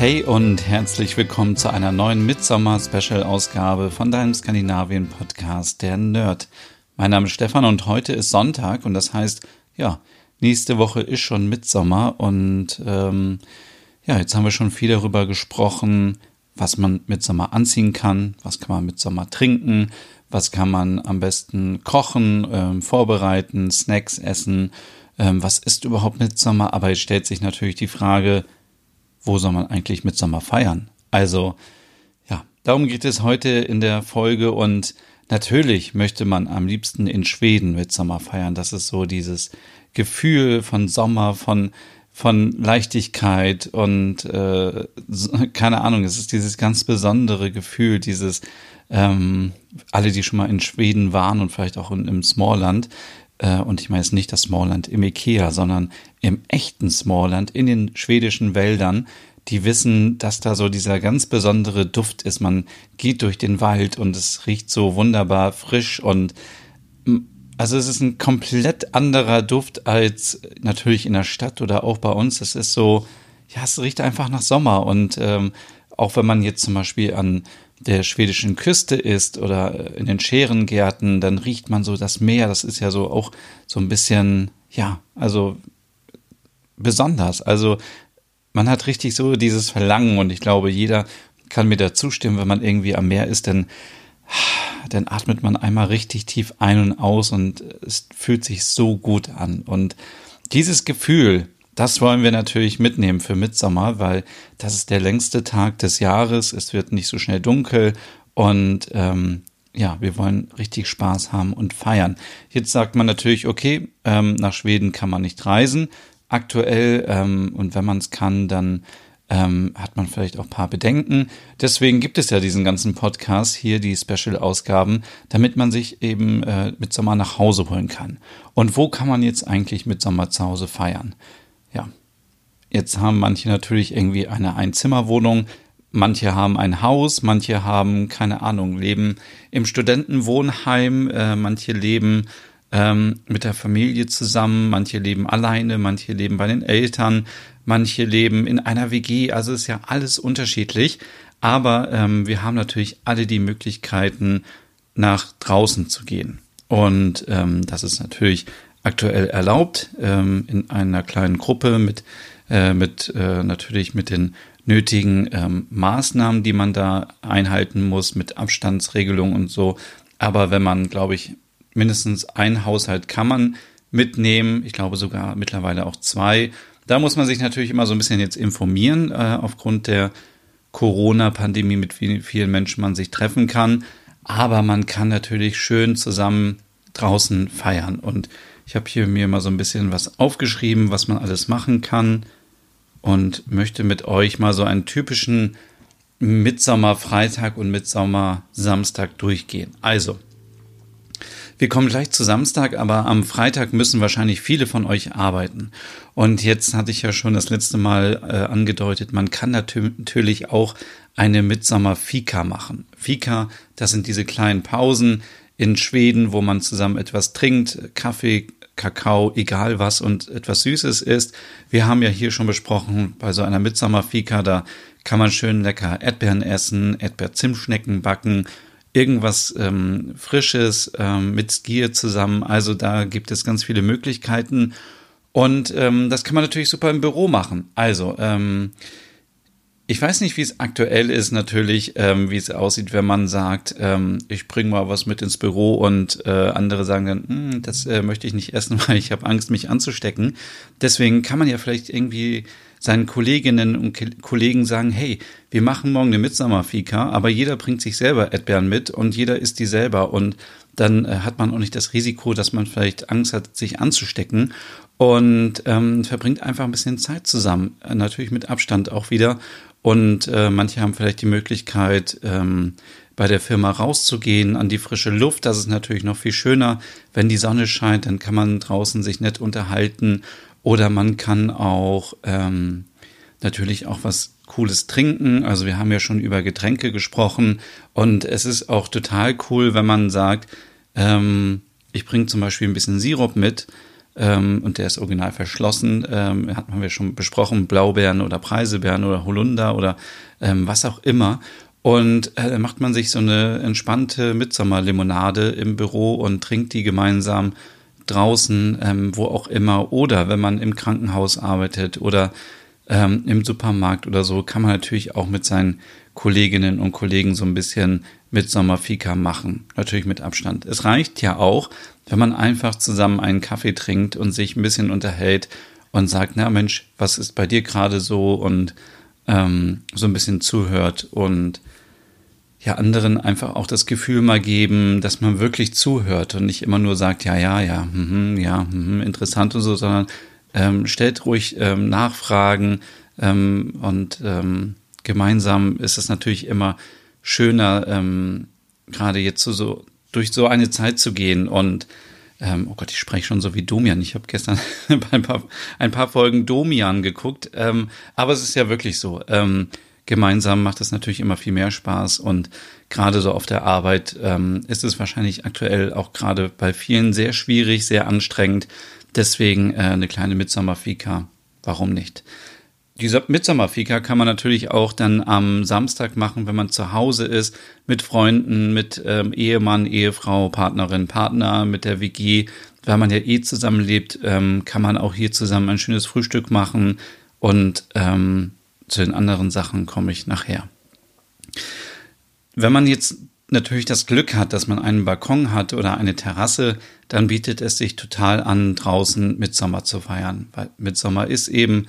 Hey und herzlich willkommen zu einer neuen Midsommer-Special-Ausgabe von deinem Skandinavien-Podcast, der Nerd. Mein Name ist Stefan und heute ist Sonntag und das heißt, ja, nächste Woche ist schon Midsommer und ähm, ja, jetzt haben wir schon viel darüber gesprochen, was man mit Sommer anziehen kann, was kann man mit Sommer trinken, was kann man am besten kochen, ähm, vorbereiten, Snacks essen, ähm, was ist überhaupt Midsommer, aber jetzt stellt sich natürlich die Frage, wo soll man eigentlich mit Sommer feiern? Also, ja, darum geht es heute in der Folge und natürlich möchte man am liebsten in Schweden mit Sommer feiern. Das ist so dieses Gefühl von Sommer, von von Leichtigkeit und äh, keine Ahnung, es ist dieses ganz besondere Gefühl, dieses ähm, alle, die schon mal in Schweden waren und vielleicht auch in, im Smallland, und ich meine jetzt nicht das Smallland im Ikea, sondern im echten Smallland in den schwedischen Wäldern, die wissen, dass da so dieser ganz besondere Duft ist. Man geht durch den Wald und es riecht so wunderbar frisch und also es ist ein komplett anderer Duft als natürlich in der Stadt oder auch bei uns. Es ist so, ja, es riecht einfach nach Sommer und ähm, auch wenn man jetzt zum Beispiel an der schwedischen Küste ist oder in den Scherengärten, dann riecht man so das Meer. Das ist ja so auch so ein bisschen, ja, also besonders. Also man hat richtig so dieses Verlangen und ich glaube, jeder kann mir da zustimmen, wenn man irgendwie am Meer ist, dann, dann atmet man einmal richtig tief ein und aus und es fühlt sich so gut an. Und dieses Gefühl, das wollen wir natürlich mitnehmen für Mitsommer, weil das ist der längste Tag des Jahres. Es wird nicht so schnell dunkel und ähm, ja, wir wollen richtig Spaß haben und feiern. Jetzt sagt man natürlich, okay, ähm, nach Schweden kann man nicht reisen aktuell ähm, und wenn man es kann, dann ähm, hat man vielleicht auch ein paar Bedenken. Deswegen gibt es ja diesen ganzen Podcast hier, die Special-Ausgaben, damit man sich eben äh, mit Sommer nach Hause holen kann. Und wo kann man jetzt eigentlich mit Sommer zu Hause feiern? Ja, jetzt haben manche natürlich irgendwie eine Einzimmerwohnung, manche haben ein Haus, manche haben, keine Ahnung, leben im Studentenwohnheim, äh, manche leben ähm, mit der Familie zusammen, manche leben alleine, manche leben bei den Eltern, manche leben in einer WG, also ist ja alles unterschiedlich. Aber ähm, wir haben natürlich alle die Möglichkeiten, nach draußen zu gehen. Und ähm, das ist natürlich aktuell erlaubt ähm, in einer kleinen Gruppe mit, äh, mit äh, natürlich mit den nötigen ähm, Maßnahmen, die man da einhalten muss, mit Abstandsregelung und so. Aber wenn man, glaube ich, mindestens ein Haushalt kann man mitnehmen. Ich glaube sogar mittlerweile auch zwei. Da muss man sich natürlich immer so ein bisschen jetzt informieren, äh, aufgrund der Corona-Pandemie, mit wie vielen Menschen man sich treffen kann. Aber man kann natürlich schön zusammen draußen feiern. Und ich habe hier mir mal so ein bisschen was aufgeschrieben, was man alles machen kann. Und möchte mit euch mal so einen typischen Mitsommer-Freitag und Mitsommer-Samstag durchgehen. Also, wir kommen gleich zu Samstag, aber am Freitag müssen wahrscheinlich viele von euch arbeiten. Und jetzt hatte ich ja schon das letzte Mal äh, angedeutet, man kann natürlich auch eine Mitsommer-Fika machen. Fika, das sind diese kleinen Pausen in Schweden, wo man zusammen etwas trinkt, Kaffee, Kakao, egal was und etwas Süßes isst. Wir haben ja hier schon besprochen, bei so einer Mitsommer-Fika, da kann man schön lecker Erdbeeren essen, Erdbeer-Zimtschnecken backen irgendwas ähm, Frisches ähm, mit Skier zusammen. Also da gibt es ganz viele Möglichkeiten. Und ähm, das kann man natürlich super im Büro machen. Also, ähm, ich weiß nicht, wie es aktuell ist, natürlich, ähm, wie es aussieht, wenn man sagt, ähm, ich bringe mal was mit ins Büro und äh, andere sagen dann, hm, das äh, möchte ich nicht essen, weil ich habe Angst, mich anzustecken. Deswegen kann man ja vielleicht irgendwie seinen Kolleginnen und Kollegen sagen, hey, wir machen morgen eine Mitsommerfika, aber jeder bringt sich selber Erdbeeren mit und jeder isst die selber und dann äh, hat man auch nicht das Risiko, dass man vielleicht Angst hat, sich anzustecken und ähm, verbringt einfach ein bisschen Zeit zusammen, äh, natürlich mit Abstand auch wieder und äh, manche haben vielleicht die Möglichkeit, ähm, bei der Firma rauszugehen an die frische Luft. Das ist natürlich noch viel schöner, wenn die Sonne scheint, dann kann man draußen sich nett unterhalten oder man kann auch ähm, natürlich auch was Cooles trinken. Also wir haben ja schon über Getränke gesprochen und es ist auch total cool, wenn man sagt, ähm, ich bringe zum Beispiel ein bisschen Sirup mit ähm, und der ist original verschlossen. Ähm, hatten wir schon besprochen, Blaubeeren oder Preisebeeren oder Holunder oder ähm, was auch immer. Und äh, macht man sich so eine entspannte Mitsommerlimonade im Büro und trinkt die gemeinsam draußen, ähm, wo auch immer. Oder wenn man im Krankenhaus arbeitet oder ähm, im Supermarkt oder so, kann man natürlich auch mit seinen Kolleginnen und Kollegen so ein bisschen Mitsommerfika machen. Natürlich mit Abstand. Es reicht ja auch, wenn man einfach zusammen einen Kaffee trinkt und sich ein bisschen unterhält und sagt, na Mensch, was ist bei dir gerade so und ähm, so ein bisschen zuhört und ja, anderen einfach auch das Gefühl mal geben, dass man wirklich zuhört und nicht immer nur sagt, ja, ja, ja, mm, ja, mm, interessant und so, sondern ähm, stellt ruhig ähm, Nachfragen ähm, und ähm, gemeinsam ist es natürlich immer schöner, ähm, gerade jetzt so, so durch so eine Zeit zu gehen und ähm, oh Gott, ich spreche schon so wie Domian. Ich habe gestern ein paar, ein paar Folgen Domian geguckt, ähm, aber es ist ja wirklich so. Ähm, gemeinsam macht es natürlich immer viel mehr Spaß und gerade so auf der Arbeit ähm, ist es wahrscheinlich aktuell auch gerade bei vielen sehr schwierig, sehr anstrengend. Deswegen äh, eine kleine Mitsommerfika. Warum nicht? Dieser Mitsommerfika kann man natürlich auch dann am Samstag machen, wenn man zu Hause ist, mit Freunden, mit ähm, Ehemann, Ehefrau, Partnerin, Partner, mit der WG. Weil man ja eh zusammenlebt, ähm, kann man auch hier zusammen ein schönes Frühstück machen. Und ähm, zu den anderen Sachen komme ich nachher. Wenn man jetzt natürlich das Glück hat, dass man einen Balkon hat oder eine Terrasse, dann bietet es sich total an, draußen Mitsommer zu feiern. Weil Mitsommer ist eben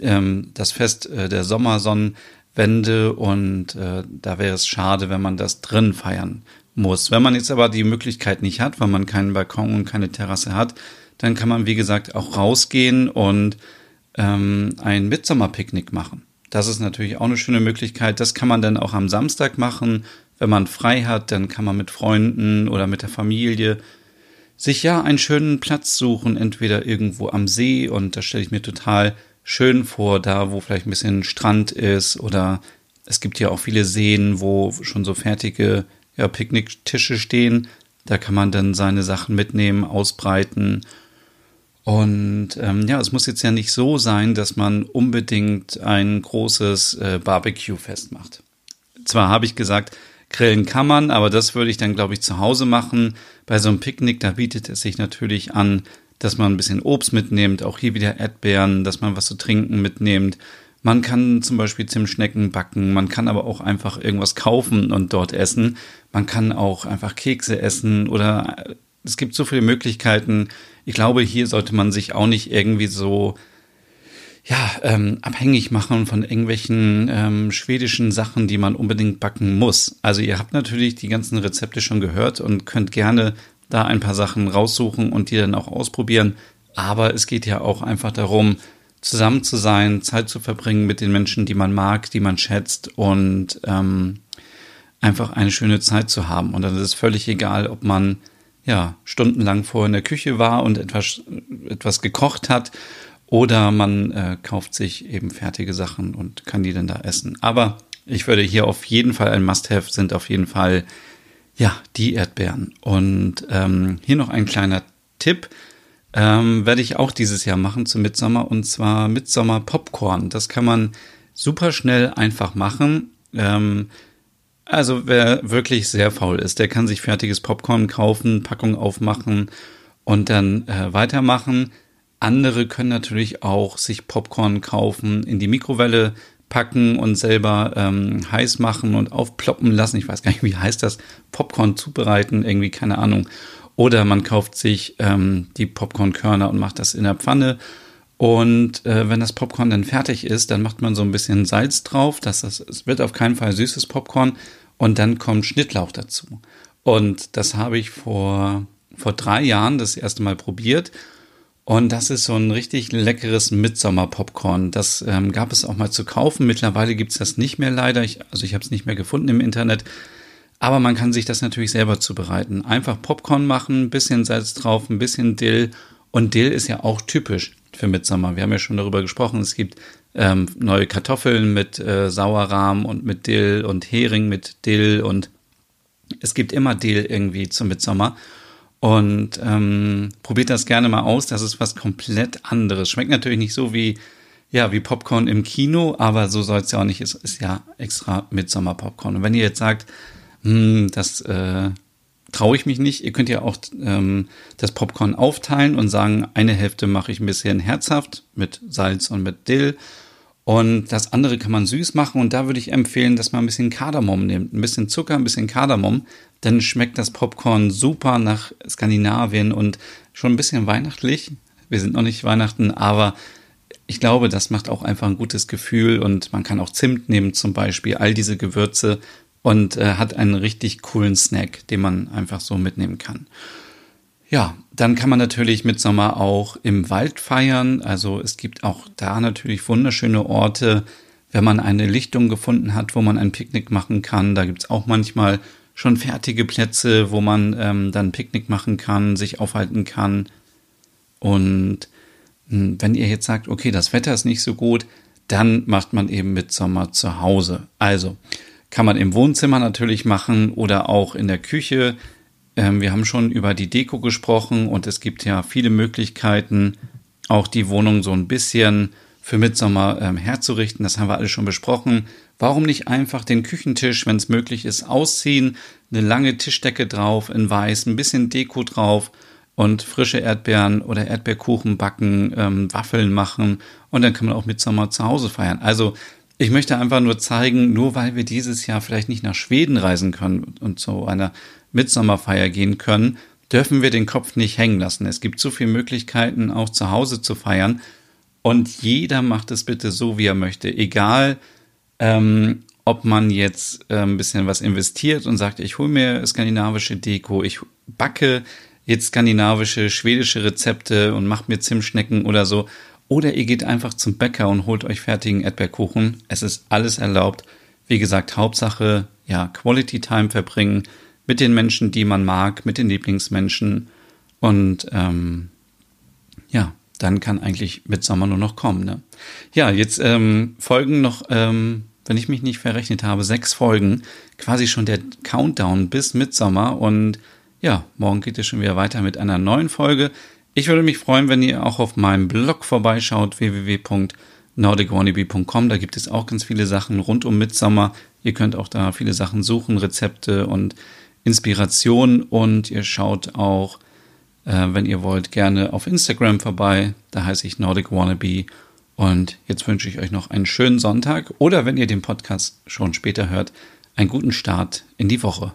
ähm, das Fest äh, der Sommersonnenwende und äh, da wäre es schade, wenn man das drin feiern muss. Wenn man jetzt aber die Möglichkeit nicht hat, weil man keinen Balkon und keine Terrasse hat, dann kann man, wie gesagt, auch rausgehen und ähm, ein Mitsommerpicknick machen. Das ist natürlich auch eine schöne Möglichkeit. Das kann man dann auch am Samstag machen. Wenn man frei hat, dann kann man mit Freunden oder mit der Familie sich ja einen schönen Platz suchen, entweder irgendwo am See und da stelle ich mir total schön vor, da wo vielleicht ein bisschen Strand ist oder es gibt ja auch viele Seen, wo schon so fertige ja, Picknicktische stehen. Da kann man dann seine Sachen mitnehmen, ausbreiten. Und ähm, ja, es muss jetzt ja nicht so sein, dass man unbedingt ein großes äh, Barbecue-Fest macht. Zwar habe ich gesagt, grillen kann man, aber das würde ich dann, glaube ich, zu Hause machen. Bei so einem Picknick, da bietet es sich natürlich an, dass man ein bisschen Obst mitnimmt, auch hier wieder Erdbeeren, dass man was zu trinken mitnimmt. Man kann zum Beispiel Zimtschnecken backen, man kann aber auch einfach irgendwas kaufen und dort essen. Man kann auch einfach Kekse essen oder äh, es gibt so viele Möglichkeiten. Ich glaube, hier sollte man sich auch nicht irgendwie so ja, ähm, abhängig machen von irgendwelchen ähm, schwedischen Sachen, die man unbedingt backen muss. Also ihr habt natürlich die ganzen Rezepte schon gehört und könnt gerne da ein paar Sachen raussuchen und die dann auch ausprobieren. Aber es geht ja auch einfach darum, zusammen zu sein, Zeit zu verbringen mit den Menschen, die man mag, die man schätzt und ähm, einfach eine schöne Zeit zu haben. Und dann ist es völlig egal, ob man ja stundenlang vorher in der Küche war und etwas, etwas gekocht hat oder man äh, kauft sich eben fertige Sachen und kann die dann da essen. Aber ich würde hier auf jeden Fall ein Must-Have sind auf jeden Fall ja, die Erdbeeren. Und ähm, hier noch ein kleiner Tipp. Ähm, werde ich auch dieses Jahr machen zum Mitsommer und zwar Mitsommer Popcorn. Das kann man super schnell einfach machen. Ähm, also wer wirklich sehr faul ist, der kann sich fertiges Popcorn kaufen, Packung aufmachen und dann äh, weitermachen. Andere können natürlich auch sich Popcorn kaufen, in die Mikrowelle packen und selber ähm, heiß machen und aufploppen lassen. Ich weiß gar nicht, wie heißt das? Popcorn zubereiten, irgendwie, keine Ahnung. Oder man kauft sich ähm, die Popcornkörner und macht das in der Pfanne. Und äh, wenn das Popcorn dann fertig ist, dann macht man so ein bisschen Salz drauf. Das, das, es wird auf keinen Fall süßes Popcorn. Und dann kommt Schnittlauch dazu. Und das habe ich vor, vor drei Jahren das erste Mal probiert. Und das ist so ein richtig leckeres Mitsommer-Popcorn. Das ähm, gab es auch mal zu kaufen. Mittlerweile gibt es das nicht mehr leider. Ich, also ich habe es nicht mehr gefunden im Internet. Aber man kann sich das natürlich selber zubereiten. Einfach Popcorn machen, ein bisschen Salz drauf, ein bisschen Dill. Und Dill ist ja auch typisch für Mitsommer. Wir haben ja schon darüber gesprochen. Es gibt ähm, neue Kartoffeln mit äh, Sauerrahm und mit Dill und Hering mit Dill und es gibt immer Dill irgendwie zum Mitsommer. Und ähm, probiert das gerne mal aus. Das ist was komplett anderes. Schmeckt natürlich nicht so wie, ja, wie Popcorn im Kino, aber so soll es ja auch nicht. Es ist ja extra Mitsommer-Popcorn. Und wenn ihr jetzt sagt, hm, das äh, traue ich mich nicht, ihr könnt ja auch ähm, das Popcorn aufteilen und sagen, eine Hälfte mache ich ein bisschen herzhaft mit Salz und mit Dill und das andere kann man süß machen und da würde ich empfehlen, dass man ein bisschen Kardamom nimmt. Ein bisschen Zucker, ein bisschen Kardamom. Dann schmeckt das Popcorn super nach Skandinavien und schon ein bisschen weihnachtlich. Wir sind noch nicht Weihnachten, aber ich glaube, das macht auch einfach ein gutes Gefühl und man kann auch Zimt nehmen zum Beispiel, all diese Gewürze und äh, hat einen richtig coolen Snack, den man einfach so mitnehmen kann. Ja, dann kann man natürlich mit Sommer auch im Wald feiern. Also es gibt auch da natürlich wunderschöne Orte, wenn man eine Lichtung gefunden hat, wo man ein Picknick machen kann. Da gibt's auch manchmal schon fertige Plätze, wo man ähm, dann Picknick machen kann, sich aufhalten kann. Und hm, wenn ihr jetzt sagt, okay, das Wetter ist nicht so gut, dann macht man eben mit Sommer zu Hause. Also kann man im Wohnzimmer natürlich machen oder auch in der Küche. Ähm, wir haben schon über die Deko gesprochen und es gibt ja viele Möglichkeiten, auch die Wohnung so ein bisschen für Mitsommer ähm, herzurichten. Das haben wir alles schon besprochen. Warum nicht einfach den Küchentisch, wenn es möglich ist, ausziehen, eine lange Tischdecke drauf in weiß, ein bisschen Deko drauf und frische Erdbeeren oder Erdbeerkuchen backen, ähm, Waffeln machen und dann kann man auch Mitsommer zu Hause feiern. Also ich möchte einfach nur zeigen, nur weil wir dieses Jahr vielleicht nicht nach Schweden reisen können und zu einer Mitsommerfeier gehen können, dürfen wir den Kopf nicht hängen lassen. Es gibt so viele Möglichkeiten, auch zu Hause zu feiern. Und jeder macht es bitte so, wie er möchte. Egal, ähm, ob man jetzt äh, ein bisschen was investiert und sagt, ich hole mir skandinavische Deko, ich backe jetzt skandinavische, schwedische Rezepte und mache mir Zimtschnecken oder so. Oder ihr geht einfach zum Bäcker und holt euch fertigen Erdbeerkuchen. Es ist alles erlaubt. Wie gesagt, Hauptsache, ja, Quality Time verbringen mit den Menschen, die man mag, mit den Lieblingsmenschen. Und ähm, ja, dann kann eigentlich Mitsommer nur noch kommen. Ne? Ja, jetzt ähm, folgen noch, ähm, wenn ich mich nicht verrechnet habe, sechs Folgen. Quasi schon der Countdown bis Mitsommer. Und ja, morgen geht es schon wieder weiter mit einer neuen Folge. Ich würde mich freuen, wenn ihr auch auf meinem Blog vorbeischaut, www.nordicwannabe.com. Da gibt es auch ganz viele Sachen rund um Mitsommer. Ihr könnt auch da viele Sachen suchen, Rezepte und Inspiration und ihr schaut auch, äh, wenn ihr wollt, gerne auf Instagram vorbei. Da heiße ich Nordic Wannabe. Und jetzt wünsche ich euch noch einen schönen Sonntag oder wenn ihr den Podcast schon später hört, einen guten Start in die Woche.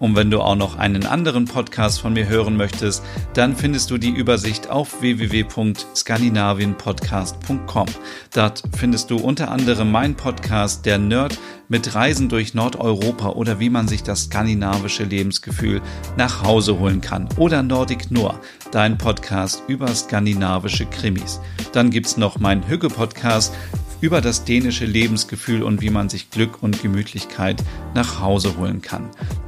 Und wenn du auch noch einen anderen Podcast von mir hören möchtest, dann findest du die Übersicht auf www.skandinavienpodcast.com. Dort findest du unter anderem meinen Podcast Der Nerd mit Reisen durch Nordeuropa oder wie man sich das skandinavische Lebensgefühl nach Hause holen kann. Oder Nordic Noir, dein Podcast über skandinavische Krimis. Dann gibt's noch meinen Hügge-Podcast über das dänische Lebensgefühl und wie man sich Glück und Gemütlichkeit nach Hause holen kann.